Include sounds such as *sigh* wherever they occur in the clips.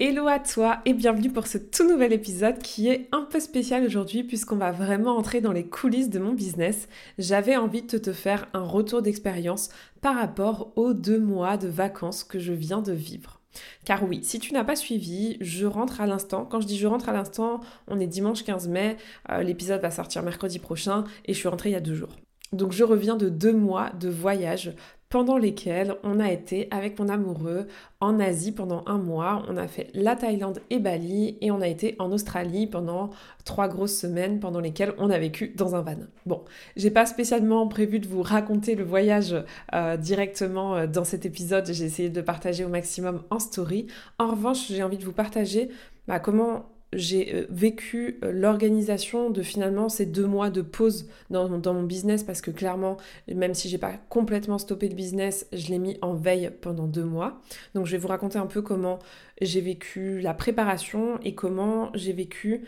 Hello à toi et bienvenue pour ce tout nouvel épisode qui est un peu spécial aujourd'hui puisqu'on va vraiment entrer dans les coulisses de mon business. J'avais envie de te faire un retour d'expérience par rapport aux deux mois de vacances que je viens de vivre. Car oui, si tu n'as pas suivi, je rentre à l'instant. Quand je dis je rentre à l'instant, on est dimanche 15 mai, euh, l'épisode va sortir mercredi prochain et je suis rentrée il y a deux jours. Donc je reviens de deux mois de voyage pendant lesquels on a été avec mon amoureux en Asie pendant un mois. On a fait la Thaïlande et Bali et on a été en Australie pendant trois grosses semaines pendant lesquelles on a vécu dans un van. Bon, j'ai pas spécialement prévu de vous raconter le voyage euh, directement euh, dans cet épisode. J'ai essayé de partager au maximum en story. En revanche, j'ai envie de vous partager bah, comment j'ai euh, vécu euh, l'organisation de finalement ces deux mois de pause dans, mon business parce que clairement, même si j'ai pas complètement stoppé le business, je l'ai mis en veille pendant deux mois. Donc je vais vous raconter un peu comment j'ai vécu la préparation et comment j'ai vécu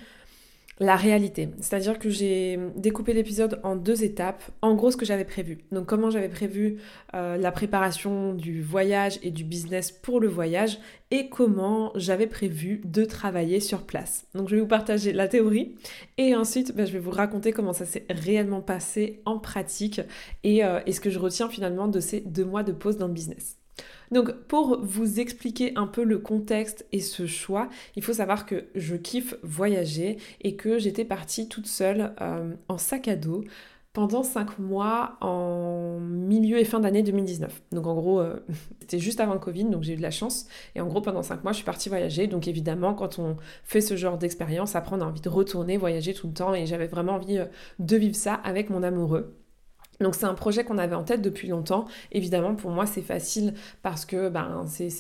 la réalité. C'est-à-dire que j'ai découpé l'épisode en deux étapes. En gros, ce que j'avais prévu. Donc, comment j'avais prévu euh, la préparation du voyage et du business pour le voyage et comment j'avais prévu de travailler sur place. Donc, je vais vous partager la théorie et ensuite, ben, je vais vous raconter comment ça s'est réellement passé en pratique euh, et ce que je retiens finalement de ces deux mois de pause dans le business. Donc pour vous expliquer un peu le contexte et ce choix, il faut savoir que je kiffe voyager et que j'étais partie toute seule euh, en sac à dos pendant 5 mois en milieu et fin d'année 2019. Donc en gros, euh, *laughs* c'était juste avant le Covid, donc j'ai eu de la chance. Et en gros, pendant 5 mois, je suis partie voyager. Donc évidemment, quand on fait ce genre d'expérience, après on a envie de retourner, voyager tout le temps. Et j'avais vraiment envie euh, de vivre ça avec mon amoureux. Donc c'est un projet qu'on avait en tête depuis longtemps. Évidemment, pour moi, c'est facile parce que ben, c'est,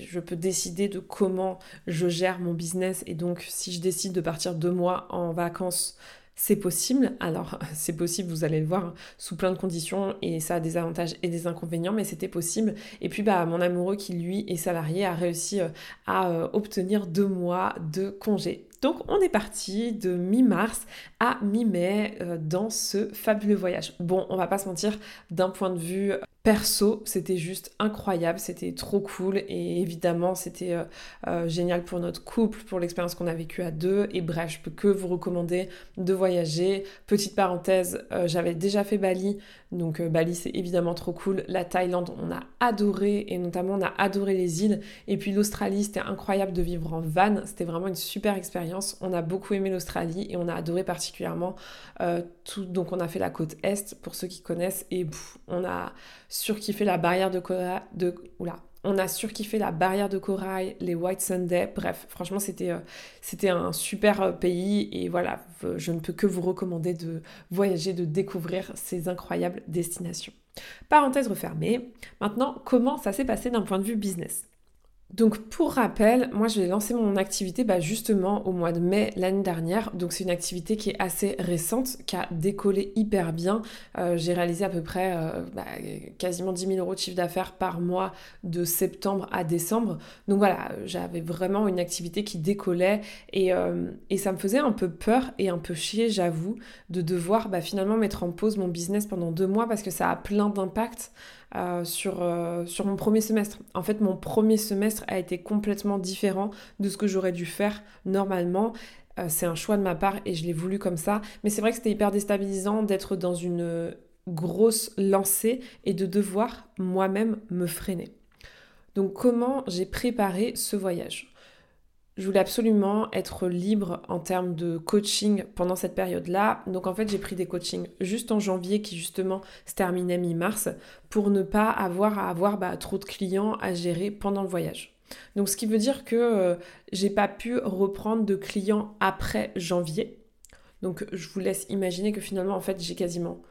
je peux décider de comment je gère mon business. Et donc, si je décide de partir deux mois en vacances, c'est possible. Alors, *laughs* c'est possible, vous allez le voir, sous plein de conditions et ça a des avantages et des inconvénients, mais c'était possible. Et puis, bah, mon amoureux qui, lui, est salarié, a réussi euh, à euh, obtenir deux mois de congé. Donc on est parti de mi-mars à mi-mai euh, dans ce fabuleux voyage. Bon, on va pas se mentir, d'un point de vue Perso, c'était juste incroyable, c'était trop cool et évidemment c'était euh, euh, génial pour notre couple, pour l'expérience qu'on a vécue à deux. Et bref, je peux que vous recommander de voyager. Petite parenthèse, euh, j'avais déjà fait Bali, donc Bali c'est évidemment trop cool. La Thaïlande, on a adoré et notamment on a adoré les îles. Et puis l'Australie, c'était incroyable de vivre en van, c'était vraiment une super expérience. On a beaucoup aimé l'Australie et on a adoré particulièrement tout. Donc on a fait la côte est pour ceux qui connaissent et on a surkiffé la barrière de corail, de, oula, on a surkiffé la barrière de corail, les White Sunday, bref, franchement c'était euh, un super euh, pays et voilà, je ne peux que vous recommander de voyager, de découvrir ces incroyables destinations. Parenthèse refermée, maintenant comment ça s'est passé d'un point de vue business? Donc pour rappel, moi j'ai lancé mon activité bah, justement au mois de mai l'année dernière. Donc c'est une activité qui est assez récente, qui a décollé hyper bien. Euh, j'ai réalisé à peu près euh, bah, quasiment 10 000 euros de chiffre d'affaires par mois de septembre à décembre. Donc voilà, j'avais vraiment une activité qui décollait et, euh, ça me faisait un peu peur et un peu chier, j'avoue, de devoir bah, finalement mettre en pause mon business pendant deux mois parce que ça a plein d'impacts. Euh, sur, euh, sur mon premier semestre. En fait, mon premier semestre a été complètement différent de ce que j'aurais dû faire normalement. Euh, c'est un choix de ma part et je l'ai voulu comme ça. Mais c'est vrai que c'était hyper déstabilisant d'être dans une grosse lancée et de devoir moi-même me freiner. Donc comment j'ai préparé ce voyage? Je voulais absolument être libre en termes de coaching pendant cette période-là. Donc en fait, j'ai pris des coachings juste en janvier qui justement se terminaient mi-mars pour ne pas avoir à avoir bah, trop de clients à gérer pendant le voyage. Donc ce qui veut dire que euh, j'ai pas pu reprendre de clients après janvier. Donc je vous laisse imaginer que finalement en fait, j'ai quasiment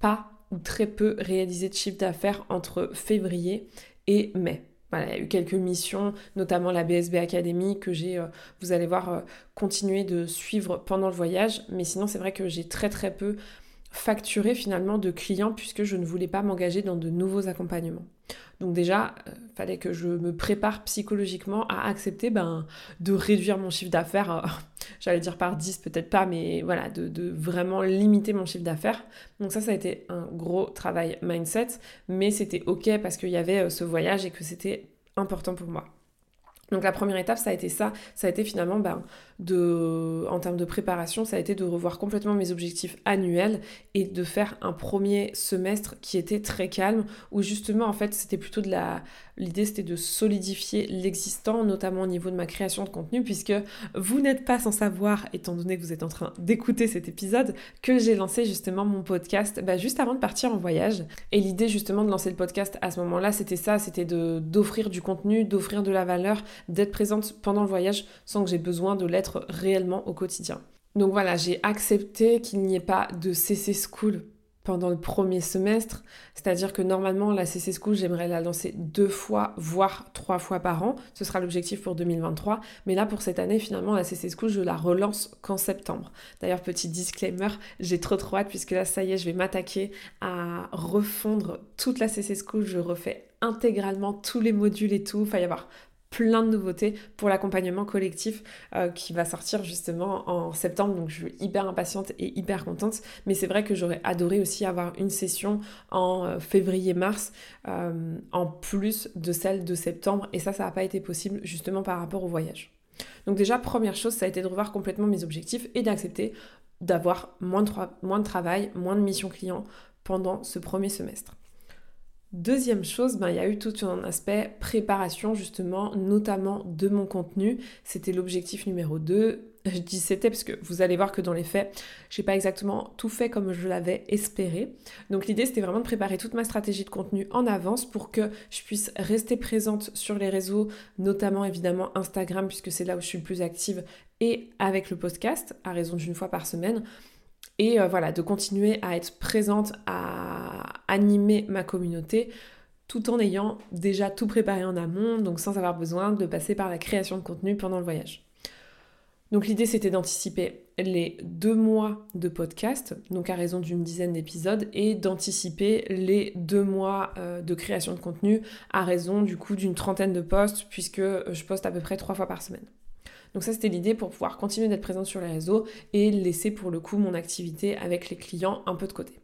pas ou très peu réalisé de chiffre d'affaires entre février et mai. Il y a eu quelques missions, notamment la BSB Academy, que j'ai, vous allez voir, continué de suivre pendant le voyage. Mais sinon, c'est vrai que j'ai très très peu facturé finalement de clients puisque je ne voulais pas m'engager dans de nouveaux accompagnements. Donc déjà, euh, fallait que je me prépare psychologiquement à accepter ben, de réduire mon chiffre d'affaires, euh, *laughs* j'allais dire par 10 peut-être pas, mais voilà, de, de vraiment limiter mon chiffre d'affaires. Donc ça, ça a été un gros travail mindset, mais c'était ok parce qu'il y avait euh, ce voyage et que c'était important pour moi. Donc la première étape, ça a été ça, ça a été finalement ben, de, en termes de préparation, ça a été de revoir complètement mes objectifs annuels et de faire un premier semestre qui était très calme, où justement, en fait, c'était plutôt de la... L'idée, c'était de solidifier l'existant, notamment au niveau de ma création de contenu, puisque vous n'êtes pas sans savoir, étant donné que vous êtes en train d'écouter cet épisode, que j'ai lancé justement mon podcast bah, juste avant de partir en voyage. Et l'idée justement de lancer le podcast à ce moment-là, c'était ça, c'était d'offrir du contenu, d'offrir de la valeur, d'être présente pendant le voyage sans que j'ai besoin de l'être réellement au quotidien. Donc voilà, j'ai accepté qu'il n'y ait pas de CC School pendant le premier semestre, c'est-à-dire que normalement la CC School, j'aimerais la lancer deux fois, voire trois fois par an. Ce sera l'objectif pour 2023. Mais là, pour cette année, finalement, la CC School, je la relance qu'en septembre. D'ailleurs, petit disclaimer, j'ai trop trop hâte puisque là, ça y est, je vais m'attaquer à refondre toute la CC School. Je refais intégralement tous les modules et tout. Il va y avoir plein de nouveautés pour l'accompagnement collectif euh, qui va sortir justement en septembre. Donc je suis hyper impatiente et hyper contente. Mais c'est vrai que j'aurais adoré aussi avoir une session en euh, février-mars euh, en plus de celle de septembre. Et ça, ça n'a pas été possible justement par rapport au voyage. Donc déjà, première chose, ça a été de revoir complètement mes objectifs et d'accepter d'avoir moins moins de travail, moins de missions clients pendant ce premier semestre. Deuxième chose, ben, il y a eu tout un aspect préparation justement, notamment de mon contenu. C'était l'objectif numéro 2. Je dis c'était parce que vous allez voir que dans les faits, j'ai pas exactement tout fait comme je l'avais espéré. Donc l'idée c'était vraiment de préparer toute ma stratégie de contenu en avance pour que je puisse rester présente sur les réseaux, notamment évidemment Instagram puisque c'est là où je suis le plus active et avec le podcast à raison d'une fois par semaine et euh, voilà, de continuer à être présente, à animer ma communauté tout en ayant déjà tout préparé en amont, donc sans avoir besoin de passer par la création de contenu pendant le voyage. Donc l'idée c'était d'anticiper les deux mois de podcast, donc à raison d'une dizaine d'épisodes, et d'anticiper les deux mois euh, de création de contenu à raison du coup d'une trentaine de posts, puisque je poste à peu près trois fois par semaine. Donc ça, c'était l'idée pour pouvoir continuer d'être présente sur les réseaux et laisser pour le coup mon activité avec les clients un peu de côté.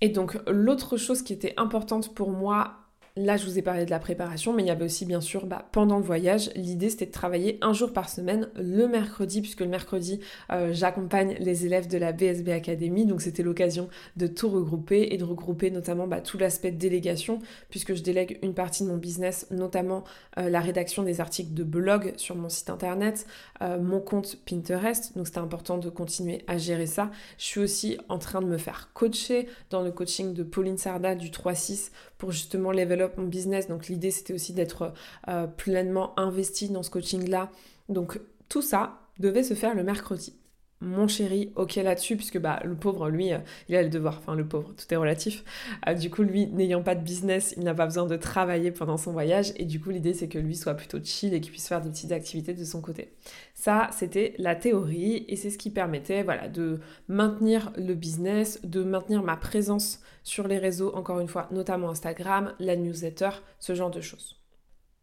Et donc l'autre chose qui était importante pour moi Là, je vous ai parlé de la préparation, mais il y avait aussi, bien sûr, bah, pendant le voyage, l'idée c'était de travailler un jour par semaine, le mercredi, puisque le mercredi, euh, j'accompagne les élèves de la BSB Academy, donc c'était l'occasion de tout regrouper et de regrouper notamment bah, tout l'aspect de délégation, puisque je délègue une partie de mon business, notamment euh, la rédaction des articles de blog sur mon site internet, euh, mon compte Pinterest, donc c'était important de continuer à gérer ça. Je suis aussi en train de me faire coacher dans le coaching de Pauline Sarda du 3-6 pour justement level up mon business. Donc l'idée c'était aussi d'être euh, pleinement investi dans ce coaching-là. Donc tout ça devait se faire le mercredi mon chéri, ok là-dessus, puisque bah, le pauvre, lui, euh, il a le devoir, enfin le pauvre, tout est relatif. Euh, du coup, lui, n'ayant pas de business, il n'a pas besoin de travailler pendant son voyage, et du coup, l'idée, c'est que lui soit plutôt chill et qu'il puisse faire des petites activités de son côté. Ça, c'était la théorie, et c'est ce qui permettait, voilà, de maintenir le business, de maintenir ma présence sur les réseaux, encore une fois, notamment Instagram, la newsletter, ce genre de choses.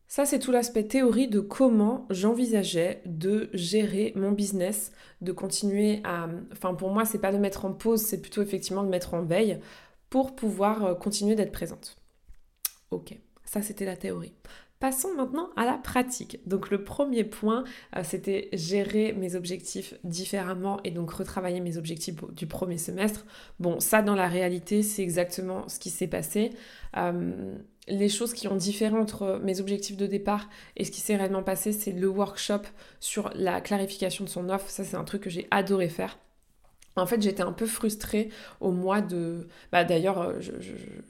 Ça, c'est tout l'aspect théorie de comment j'envisageais de gérer mon business, de continuer à... Enfin, pour moi, c'est pas de mettre en pause, c'est plutôt effectivement de mettre en veille pour pouvoir euh, continuer d'être présente. Ok, ça c'était la théorie. Passons maintenant à la pratique. Donc le premier point, euh, c'était gérer mes objectifs différemment et donc retravailler mes objectifs du premier semestre. Bon, ça dans la réalité, c'est exactement ce qui s'est passé. Euh, les choses qui ont différé entre mes objectifs de départ et ce qui s'est réellement passé, c'est le workshop sur la clarification de son offre. Ça, c'est un truc que j'ai adoré faire. En fait, j'étais un peu frustrée au mois de... Bah, D'ailleurs, euh,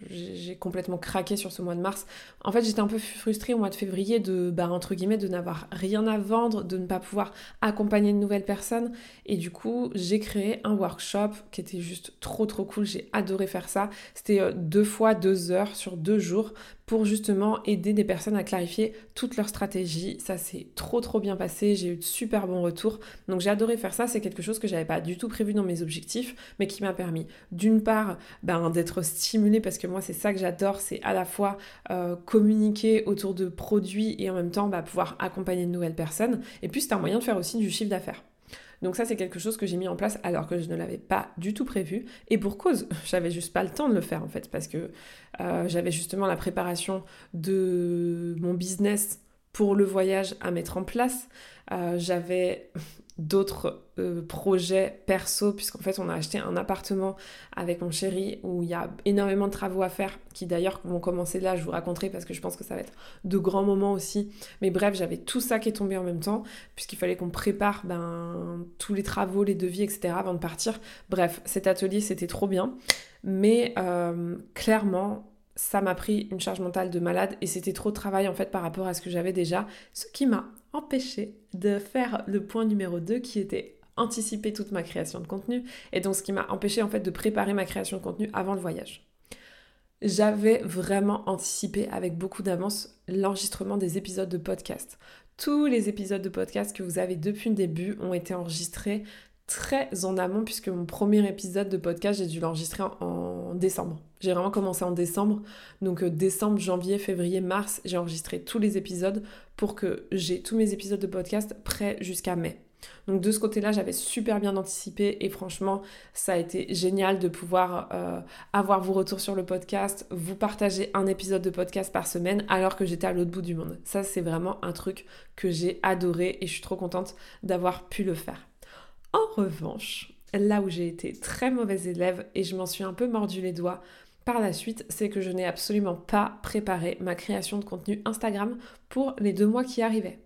j'ai complètement craqué sur ce mois de mars. En fait, j'étais un peu frustrée au mois de février de, bah, entre guillemets, de n'avoir rien à vendre, de ne pas pouvoir accompagner de nouvelles personnes. Et du coup, j'ai créé un workshop qui était juste trop trop cool. J'ai adoré faire ça. C'était euh, deux fois deux heures sur deux jours pour justement aider des personnes à clarifier toute leur stratégie. Ça s'est trop trop bien passé, j'ai eu de super bons retours. Donc j'ai adoré faire ça, c'est quelque chose que j'avais pas du tout prévu dans mes objectifs, mais qui m'a permis d'une part ben, d'être stimulée parce que moi c'est ça que j'adore, c'est à la fois euh, communiquer autour de produits et en même temps bah, pouvoir accompagner de nouvelles personnes. Et puis c'est un moyen de faire aussi du chiffre d'affaires. Donc ça, c'est quelque chose que j'ai mis en place alors que je ne l'avais pas du tout prévu. Et pour cause, *laughs* j'avais juste pas le temps de le faire en fait, parce que euh, j'avais justement la préparation de mon business pour le voyage à mettre en place. Euh, j'avais d'autres euh, projets perso, puisqu'en fait on a acheté un appartement avec mon chéri où il y a énormément de travaux à faire, qui d'ailleurs vont commencer là, je vous raconterai parce que je pense que ça va être de grands moments aussi. Mais bref, j'avais tout ça qui est tombé en même temps, puisqu'il fallait qu'on prépare ben, tous les travaux, les devis, etc. avant de partir. Bref, cet atelier c'était trop bien, mais euh, clairement ça m'a pris une charge mentale de malade et c'était trop de travail en fait par rapport à ce que j'avais déjà, ce qui m'a empêché de faire le point numéro 2 qui était anticiper toute ma création de contenu et donc ce qui m'a empêché en fait de préparer ma création de contenu avant le voyage. J'avais vraiment anticipé avec beaucoup d'avance l'enregistrement des épisodes de podcast. Tous les épisodes de podcast que vous avez depuis le début ont été enregistrés très en amont puisque mon premier épisode de podcast, j'ai dû l'enregistrer en, décembre. J'ai vraiment commencé en décembre. Donc euh, décembre, janvier, février, mars, j'ai enregistré tous les épisodes pour que j'ai tous mes épisodes de podcast prêts jusqu'à mai. Donc de ce côté-là, j'avais super bien anticipé et franchement, ça a été génial de pouvoir euh, avoir vos retours sur le podcast, vous partager un épisode de podcast par semaine alors que j'étais à l'autre bout du monde. Ça, c'est vraiment un truc que j'ai adoré et je suis trop contente d'avoir pu le faire. En revanche, là où j'ai été très mauvaise élève et je m'en suis un peu mordu les doigts par la suite, c'est que je n'ai absolument pas préparé ma création de contenu Instagram pour les deux mois qui arrivaient.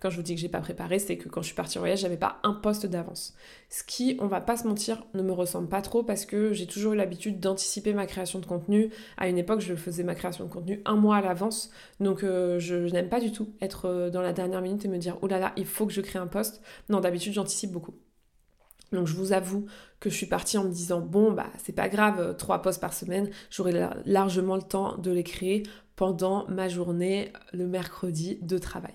Quand je vous dis que j'ai pas préparé, c'est que quand je suis partie en voyage, j'avais pas un poste d'avance. Ce qui, on va pas se mentir, ne me ressemble pas trop parce que j'ai toujours eu l'habitude d'anticiper ma création de contenu. À une époque, je faisais ma création de contenu un mois à l'avance. Donc euh, je, n'aime pas du tout être euh, dans la dernière minute et me dire oh là là, il faut que je crée un poste. Non, d'habitude, j'anticipe beaucoup. Donc je vous avoue que je suis partie en me disant bon bah c'est pas grave, euh, trois posts par semaine, j'aurai largement le temps de les créer pendant ma journée le mercredi de travail.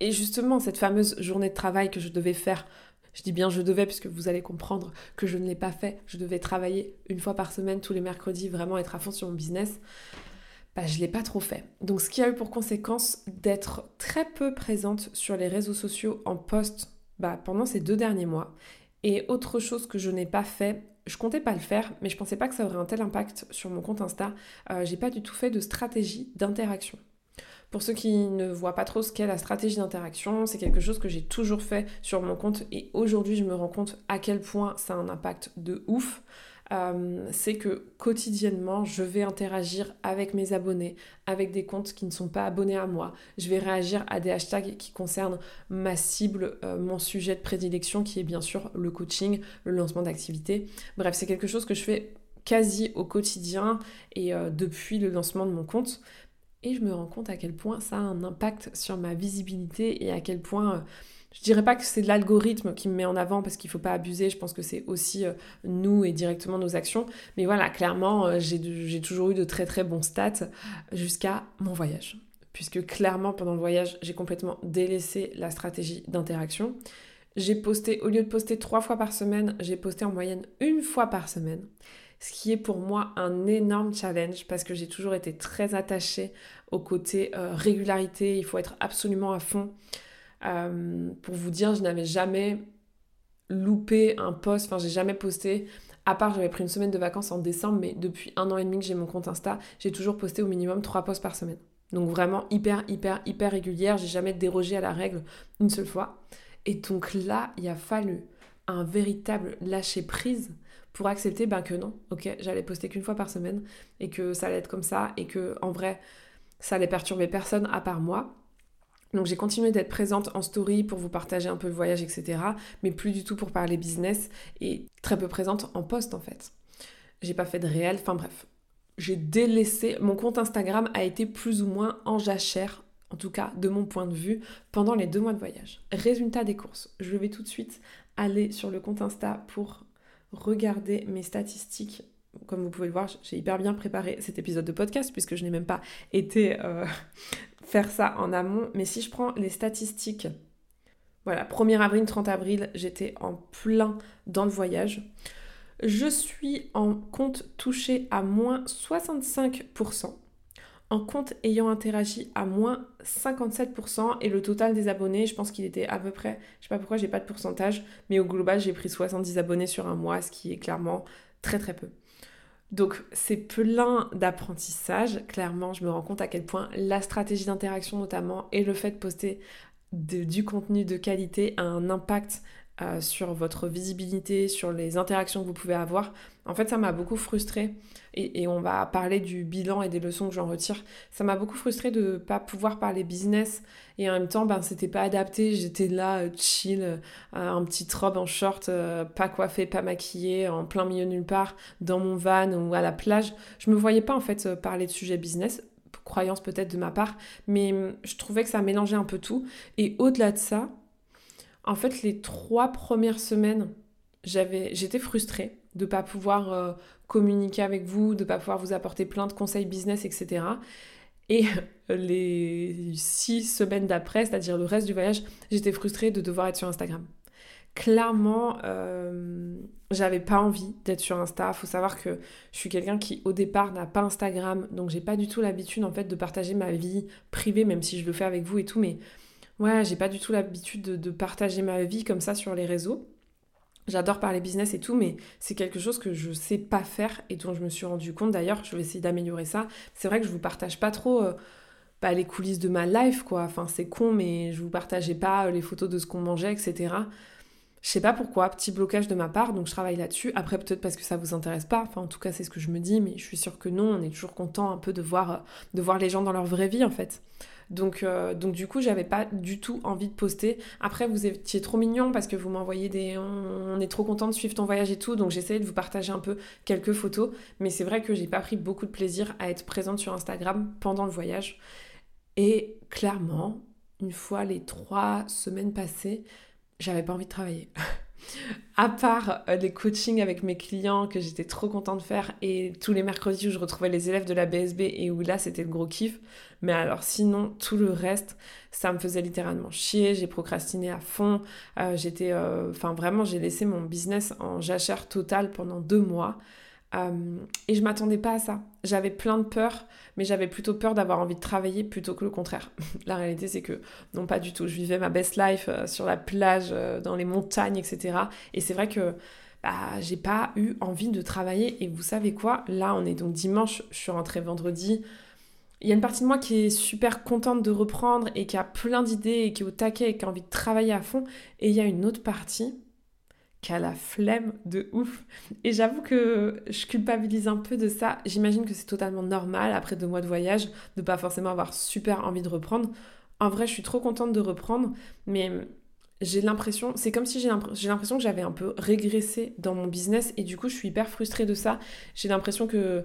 Et justement cette fameuse journée de travail que je devais faire, je dis bien je devais puisque vous allez comprendre que je ne l'ai pas fait, je devais travailler une fois par semaine tous les mercredis, vraiment être à fond sur mon business. Bah, je ne l'ai pas trop fait. Donc ce qui a eu pour conséquence d'être très peu présente sur les réseaux sociaux en post bah, pendant ces deux derniers mois et autre chose que je n'ai pas fait, je comptais pas le faire, mais je pensais pas que ça aurait un tel impact sur mon compte Insta. Euh, j'ai pas du tout fait de stratégie d'interaction. Pour ceux qui ne voient pas trop ce qu'est la stratégie d'interaction, c'est quelque chose que j'ai toujours fait sur mon compte et aujourd'hui je me rends compte à quel point ça a un impact de ouf. Euh, c'est que quotidiennement, je vais interagir avec mes abonnés, avec des comptes qui ne sont pas abonnés à moi. Je vais réagir à des hashtags qui concernent ma cible, euh, mon sujet de prédilection, qui est bien sûr le coaching, le lancement d'activité. Bref, c'est quelque chose que je fais quasi au quotidien et euh, depuis le lancement de mon compte. Et je me rends compte à quel point ça a un impact sur ma visibilité et à quel point je dirais pas que c'est l'algorithme qui me met en avant parce qu'il faut pas abuser, je pense que c'est aussi euh, nous et directement nos actions. Mais voilà, clairement, euh, j'ai toujours eu de très très bons stats jusqu'à mon voyage. Puisque clairement, pendant le voyage, j'ai complètement délaissé la stratégie d'interaction. J'ai posté, au lieu de poster trois fois par semaine, j'ai posté en moyenne une fois par semaine. Ce qui est pour moi un énorme challenge parce que j'ai toujours été très attachée au côté euh, régularité, il faut être absolument à fond. Euh, pour vous dire, je n'avais jamais loupé un post, enfin j'ai jamais posté, à part j'avais pris une semaine de vacances en décembre, mais depuis un an et demi que j'ai mon compte Insta, j'ai toujours posté au minimum trois posts par semaine. Donc vraiment hyper, hyper, hyper régulière, j'ai jamais dérogé à la règle une seule fois. Et donc là, il a fallu un véritable lâcher prise pour accepter ben, que non, ok, j'allais poster qu'une fois par semaine et que ça allait être comme ça et que en vrai, ça allait perturber personne à part moi donc j'ai continué d'être présente en story pour vous partager un peu le voyage, etc. Mais plus du tout pour parler business et très peu présente en post en fait. J'ai pas fait de réel, enfin bref. J'ai délaissé, mon compte Instagram a été plus ou moins en jachère, en tout cas de mon point de vue, pendant les deux mois de voyage. Résultat des courses, je vais tout de suite aller sur le compte Insta pour regarder mes statistiques comme vous pouvez le voir, j'ai hyper bien préparé cet épisode de podcast puisque je n'ai même pas été euh, faire ça en amont. Mais si je prends les statistiques, voilà, 1er avril, 30 avril, j'étais en plein dans le voyage. Je suis en compte touché à moins 65% en compte ayant interagi à moins 57% et le total des abonnés, je pense qu'il était à peu près, je sais pas pourquoi j'ai pas de pourcentage, mais au global j'ai pris 70 abonnés sur un mois, ce qui est clairement très très peu. Donc c'est plein d'apprentissage, clairement je me rends compte à quel point la stratégie d'interaction notamment et le fait de poster du contenu de qualité a un impact euh, sur votre visibilité, sur les interactions que vous pouvez avoir. En fait, ça m'a beaucoup frustrée, et, on va parler du bilan et des leçons que j'en retire. Ça m'a beaucoup frustrée de ne pas pouvoir parler business, et en même temps, ben, c'était pas adapté. J'étais là, euh, chill, euh, un petit robe en short, pas coiffée, pas maquillée, en plein milieu nulle part, dans mon van ou à la plage. Je me voyais pas en fait parler de sujet business croyance peut-être de ma part, mais hum, je trouvais que ça mélangeait un peu tout. Et au-delà de ça, en fait, les trois premières semaines, j'avais, j'étais frustrée de ne pas pouvoir euh, communiquer avec vous, de ne pas pouvoir vous apporter plein de conseils business, etc. Et *laughs* les six semaines d'après, c'est-à-dire le reste du voyage, j'étais frustrée de devoir être sur Instagram. Clairement, euh, j'avais pas envie d'être sur Insta. Faut savoir que je suis quelqu'un qui, au départ, n'a pas Instagram, donc j'ai pas du tout l'habitude en fait de partager ma vie privée, même si je le fais avec vous et tout, mais ouais, j'ai pas du tout l'habitude de, partager ma vie comme ça sur les réseaux. J'adore parler business et tout, mais c'est quelque chose que je sais pas faire et dont je me suis rendu compte. D'ailleurs, je vais essayer d'améliorer ça. C'est vrai que je vous partage pas trop euh, bah, les coulisses de ma life, quoi. Enfin, c'est con, mais je vous partageais pas euh, les photos de ce qu'on mangeait, etc. Je sais pas pourquoi, petit blocage de ma part, donc je travaille là-dessus. Après, peut-être parce que ça vous intéresse pas. Enfin, en tout cas, c'est ce que je me dis, mais je suis sûre que non. On est toujours content un peu de voir, euh, de voir les gens dans leur vraie vie, en fait. Donc, euh, donc du coup, j'avais pas du tout envie de poster. Après, vous étiez trop mignon parce que vous m'envoyez des... On est trop content de suivre ton voyage et tout, donc j'essayais de vous partager un peu quelques photos. Mais c'est vrai que j'ai pas pris beaucoup de plaisir à être présente sur Instagram pendant le voyage. Et clairement, une fois les trois semaines passées, j'avais pas envie de travailler. *laughs* à part euh, les coachings avec mes clients que j'étais trop contente de faire et tous les mercredis où je retrouvais les élèves de la BSB et où là c'était le gros kiff. Mais alors sinon, tout le reste, ça me faisait littéralement chier. J'ai procrastiné à fond. Euh, j'étais, euh, enfin vraiment, j'ai laissé mon business en jachère totale pendant deux mois. Euh, et je m'attendais pas à ça. J'avais plein de peur, mais j'avais plutôt peur d'avoir envie de travailler plutôt que le contraire. *laughs* la réalité, c'est que non, pas du tout. Je vivais ma best life euh, sur la plage, euh, dans les montagnes, etc. Et c'est vrai que bah, j'ai pas eu envie de travailler. Et vous savez quoi? Là, on est donc dimanche, je suis rentrée vendredi. Il y a une partie de moi qui est super contente de reprendre et qui a plein d'idées et qui est au taquet et qui a envie de travailler à fond. Et il y a une autre partie qui a la flemme de ouf. Et j'avoue que je culpabilise un peu de ça. J'imagine que c'est totalement normal après deux mois de voyage de pas forcément avoir super envie de reprendre. En vrai, je suis trop contente de reprendre, mais j'ai l'impression, c'est comme si j'ai l'impression que j'avais un peu régressé dans mon business et du coup, je suis hyper frustrée de ça. J'ai l'impression que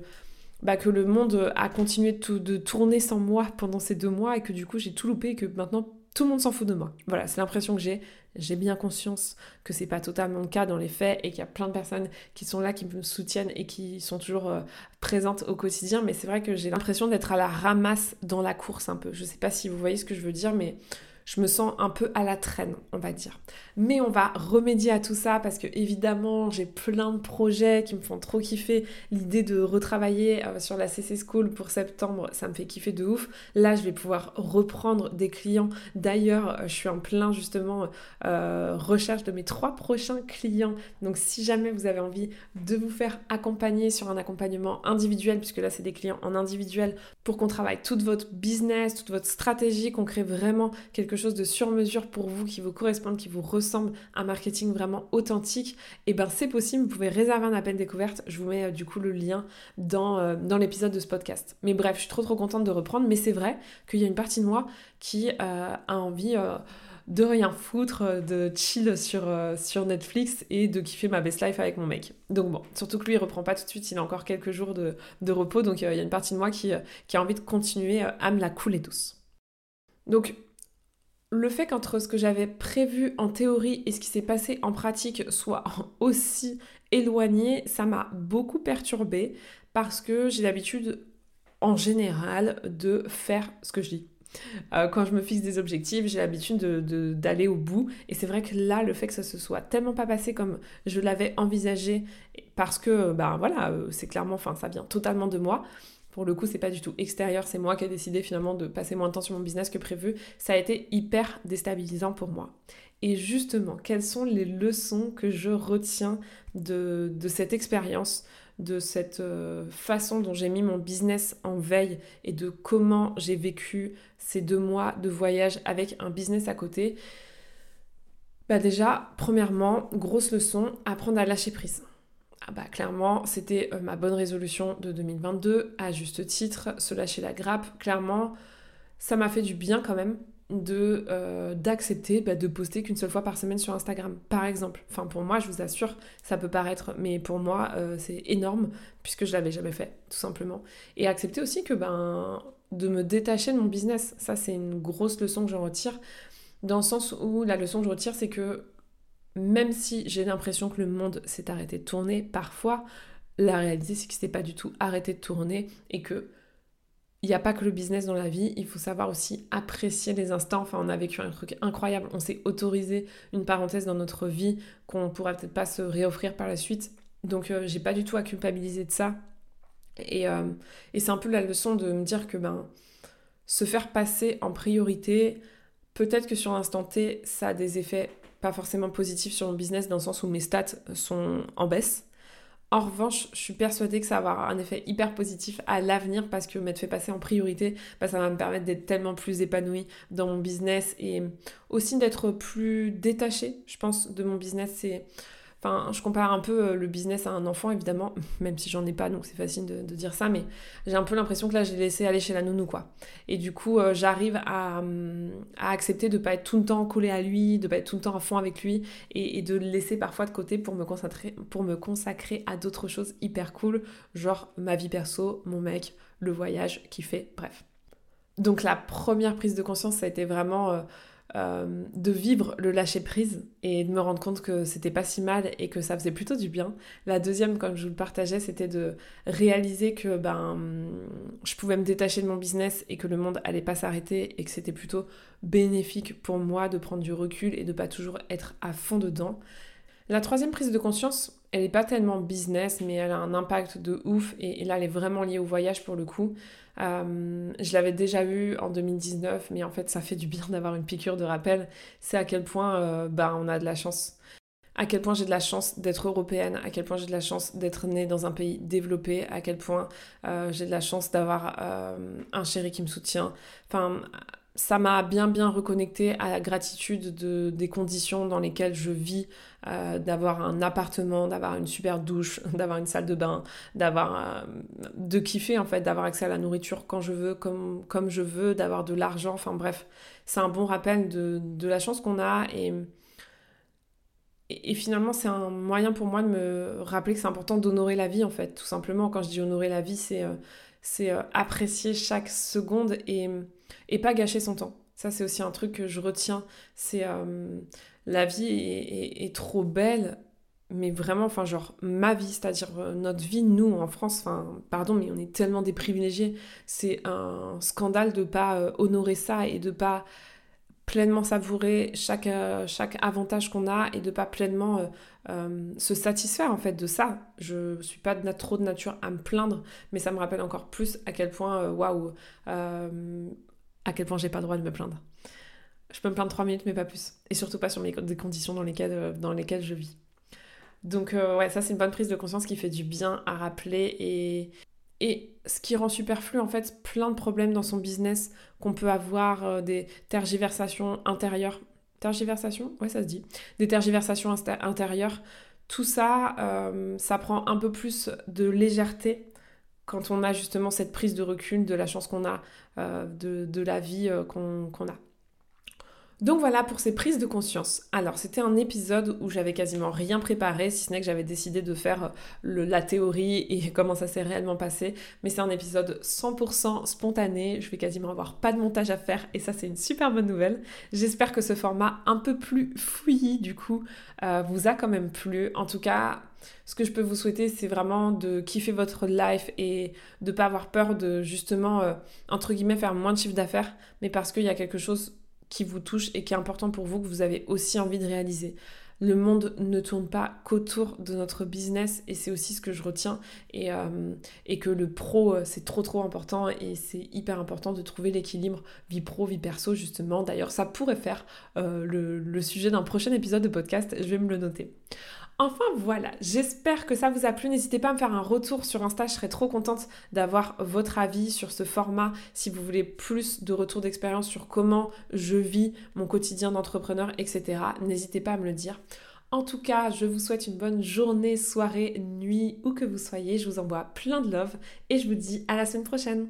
bah, que le monde a continué de, tourner sans moi pendant ces deux mois et que du coup j'ai tout loupé et que maintenant tout le monde s'en fout de moi. Voilà, c'est l'impression que j'ai. J'ai bien conscience que c'est pas totalement le cas dans les faits et qu'il y a plein de personnes qui sont là, qui me soutiennent et qui sont toujours euh, présentes au quotidien. Mais c'est vrai que j'ai l'impression d'être à la ramasse dans la course un peu. Je sais pas si vous voyez ce que je veux dire, mais je me sens un peu à la traîne, on va dire. Mais on va remédier à tout ça parce que évidemment, j'ai plein de projets qui me font trop kiffer. L'idée de retravailler euh, sur la CC School pour septembre, ça me fait kiffer de ouf. Là, je vais pouvoir reprendre des clients. D'ailleurs, euh, je suis en plein justement euh, recherche de mes trois prochains clients. Donc si jamais vous avez envie de vous faire accompagner sur un accompagnement individuel, puisque là c'est des clients en individuel, pour qu'on travaille toute votre business, toute votre stratégie, qu'on crée vraiment quelque chose de sur mesure pour vous, qui vous corresponde, qui vous ressemble, un marketing vraiment authentique, et eh ben c'est possible, vous pouvez réserver un appel découverte, je vous mets euh, du coup le lien dans, euh, dans l'épisode de ce podcast. Mais bref, je suis trop trop contente de reprendre, mais c'est vrai qu'il y a une partie de moi qui euh, a envie de rien foutre, de chill sur, sur Netflix et de kiffer ma best life avec mon mec. Donc bon, surtout que lui il reprend pas tout de suite, il a encore quelques jours de, de repos, donc il y a une partie de moi qui, qui a envie de continuer à me la couler douce. Donc le fait qu'entre ce que j'avais prévu en théorie et ce qui s'est passé en pratique soit *laughs* aussi éloigner, ça m'a beaucoup perturbée parce que j'ai l'habitude en général de faire ce que je dis. Euh, quand je me fixe des objectifs, j'ai l'habitude d'aller au bout. Et c'est vrai que là, le fait que ça se soit tellement pas passé comme je l'avais envisagé, parce que, ben voilà, euh, c'est clairement, enfin, ça vient totalement de moi. Pour le coup, c'est pas du tout extérieur, c'est moi qui ai décidé finalement de passer moins de temps sur mon business que prévu. Ça a été hyper déstabilisant pour moi. Et justement, quelles sont les leçons que je retiens de, cette expérience de cette euh, façon dont j'ai mis mon business en veille et de comment j'ai vécu ces deux mois de voyage avec un business à côté? Bah déjà, premièrement, grosse leçon, apprendre à lâcher prise. Ah bah clairement, c'était euh, ma bonne résolution de 2022, à juste titre, se lâcher la grappe. Clairement, ça m'a fait du bien quand même de euh, d'accepter bah, de poster qu'une seule fois par semaine sur Instagram par exemple. Enfin pour moi je vous assure ça peut paraître mais pour moi euh, c'est énorme puisque je l'avais jamais fait tout simplement. Et accepter aussi que ben de me détacher de mon business. Ça c'est une grosse leçon que j'en retire dans le sens où la leçon que je retire c'est que même si j'ai l'impression que le monde s'est arrêté de tourner parfois la réalité c'est que c'est pas du tout arrêté de tourner et que il n'y a pas que le business dans la vie, il faut savoir aussi apprécier les instants. Enfin, on a vécu un truc incroyable, on s'est autorisé une parenthèse dans notre vie qu'on pourra peut-être pas se réoffrir par la suite. Donc, euh, j'ai pas du tout à culpabiliser de ça. Et, euh, et c'est un peu la leçon de me dire que ben, se faire passer en priorité, peut-être que sur l'instant T, ça a des effets pas forcément positifs sur mon business dans le sens où mes stats sont en baisse. En revanche, je suis persuadée que ça va avoir un effet hyper positif à l'avenir parce que m'être fait passer en priorité, bah, ça va me permettre d'être tellement plus épanouie dans mon business et aussi d'être plus détachée, je pense, de mon business. C'est Je compare un peu euh, le business à un enfant, évidemment, *laughs* même si j'en ai pas, donc c'est facile de, dire ça, mais j'ai un peu l'impression que là, j'ai laissé aller chez la nounou, quoi. Et du coup, euh, j'arrive à, hum, à, accepter de pas être tout le temps collé à lui, de pas être tout le temps à fond avec lui, et, de le laisser parfois de côté pour me consacrer, pour me consacrer à d'autres choses hyper cool, genre ma vie perso, mon mec, le voyage qui fait, bref. Donc la première prise de conscience, ça a été vraiment... Euh, euh, de vivre le lâcher prise et de me rendre compte que c'était pas si mal et que ça faisait plutôt du bien. La deuxième, comme je vous le partageais, c'était de réaliser que ben je pouvais me détacher de mon business et que le monde allait pas s'arrêter et que c'était plutôt bénéfique pour moi de prendre du recul et de pas toujours être à fond dedans. La troisième prise de conscience, elle n'est pas tellement business, mais elle a un impact de ouf et, là, elle est vraiment liée au voyage pour le coup. Euh, je l'avais déjà eu en 2019, mais en fait, ça fait du bien *laughs* d'avoir une piqûre de rappel. C'est à quel point euh, bah, on a de la chance. À quel point j'ai de la chance d'être européenne, à quel point j'ai de la chance d'être née dans un pays développé, à quel point euh, j'ai de la chance d'avoir un chéri qui me soutient. Enfin, ça m'a bien bien reconnecté à la gratitude de, des conditions dans lesquelles je vis, euh, d'avoir un appartement, d'avoir une super douche, *laughs* d'avoir une salle de bain, d'avoir euh, de kiffer en fait, d'avoir accès à la nourriture quand je veux, comme, comme je veux, d'avoir de l'argent, enfin bref, c'est un bon rappel de, de la chance qu'on a et, et, finalement c'est un moyen pour moi de me rappeler que c'est important d'honorer la vie en fait, tout simplement. Quand je dis honorer la vie c'est... Euh, apprécier chaque seconde et et pas gâcher son temps. Ça, c'est aussi un truc que je retiens. C'est euh, la vie est, trop belle, mais vraiment, enfin, genre ma vie, c'est-à-dire euh, notre vie, nous en France, pardon, mais on est tellement des. C'est un scandale de pas euh, honorer ça et de pas pleinement savourer chaque, avantage qu'on a et de pas pleinement se satisfaire en fait de ça. Je suis pas trop de nature à me plaindre, mais ça me rappelle encore plus à quel point, waouh, à quel point j'ai pas le droit de me plaindre. Je peux me plaindre 3 minutes, mais pas plus. Et surtout pas sur mes, des conditions dans lesquelles, euh, dans lesquelles je vis. Donc, euh, ouais, ça, c'est une bonne prise de conscience qui fait du bien à rappeler et, et ce qui rend superflu, en fait, plein de problèmes dans son business qu'on peut avoir, euh, des tergiversations intérieures. Tergiversations? Ouais, ça se dit. Des tergiversations intérieures. Tout ça, ça prend un peu plus de légèreté quand on a justement cette prise de recul de la chance qu'on a, euh, de, la vie euh, qu'on a. Donc voilà pour ces prises de conscience. Alors c'était un épisode où j'avais quasiment rien préparé, si ce n'est que j'avais décidé de faire la théorie *laughs* et comment ça s'est réellement passé. Mais c'est un épisode 100% spontané, je vais quasiment avoir pas de montage à faire et ça c'est une super bonne nouvelle. J'espère que ce format un peu plus fouillis du coup euh, vous a quand même plu. En tout cas, ce que je peux vous souhaiter, c'est vraiment de kiffer votre life et de pas avoir peur de justement, euh, entre guillemets, faire moins de chiffre d'affaires, mais parce qu'il y a quelque chose qui vous touche et qui est important pour vous, que vous avez aussi envie de réaliser. Le monde ne tourne pas qu'autour de notre business et c'est aussi ce que je retiens et, euh, et que le pro euh, c'est trop trop important et c'est hyper important de trouver l'équilibre vie pro, vie perso justement. D'ailleurs ça pourrait faire euh, le, le sujet d'un prochain épisode de podcast, je vais me le noter. Enfin voilà, j'espère que ça vous a plu. N'hésitez pas à me faire un retour sur Insta, je serais trop contente d'avoir votre avis sur ce format. Si vous voulez plus de retours d'expérience sur comment je vis mon quotidien d'entrepreneur, etc., n'hésitez pas à me le dire. En tout cas, je vous souhaite une bonne journée, soirée, nuit, où que vous soyez. Je vous envoie plein de love et je vous dis à la semaine prochaine.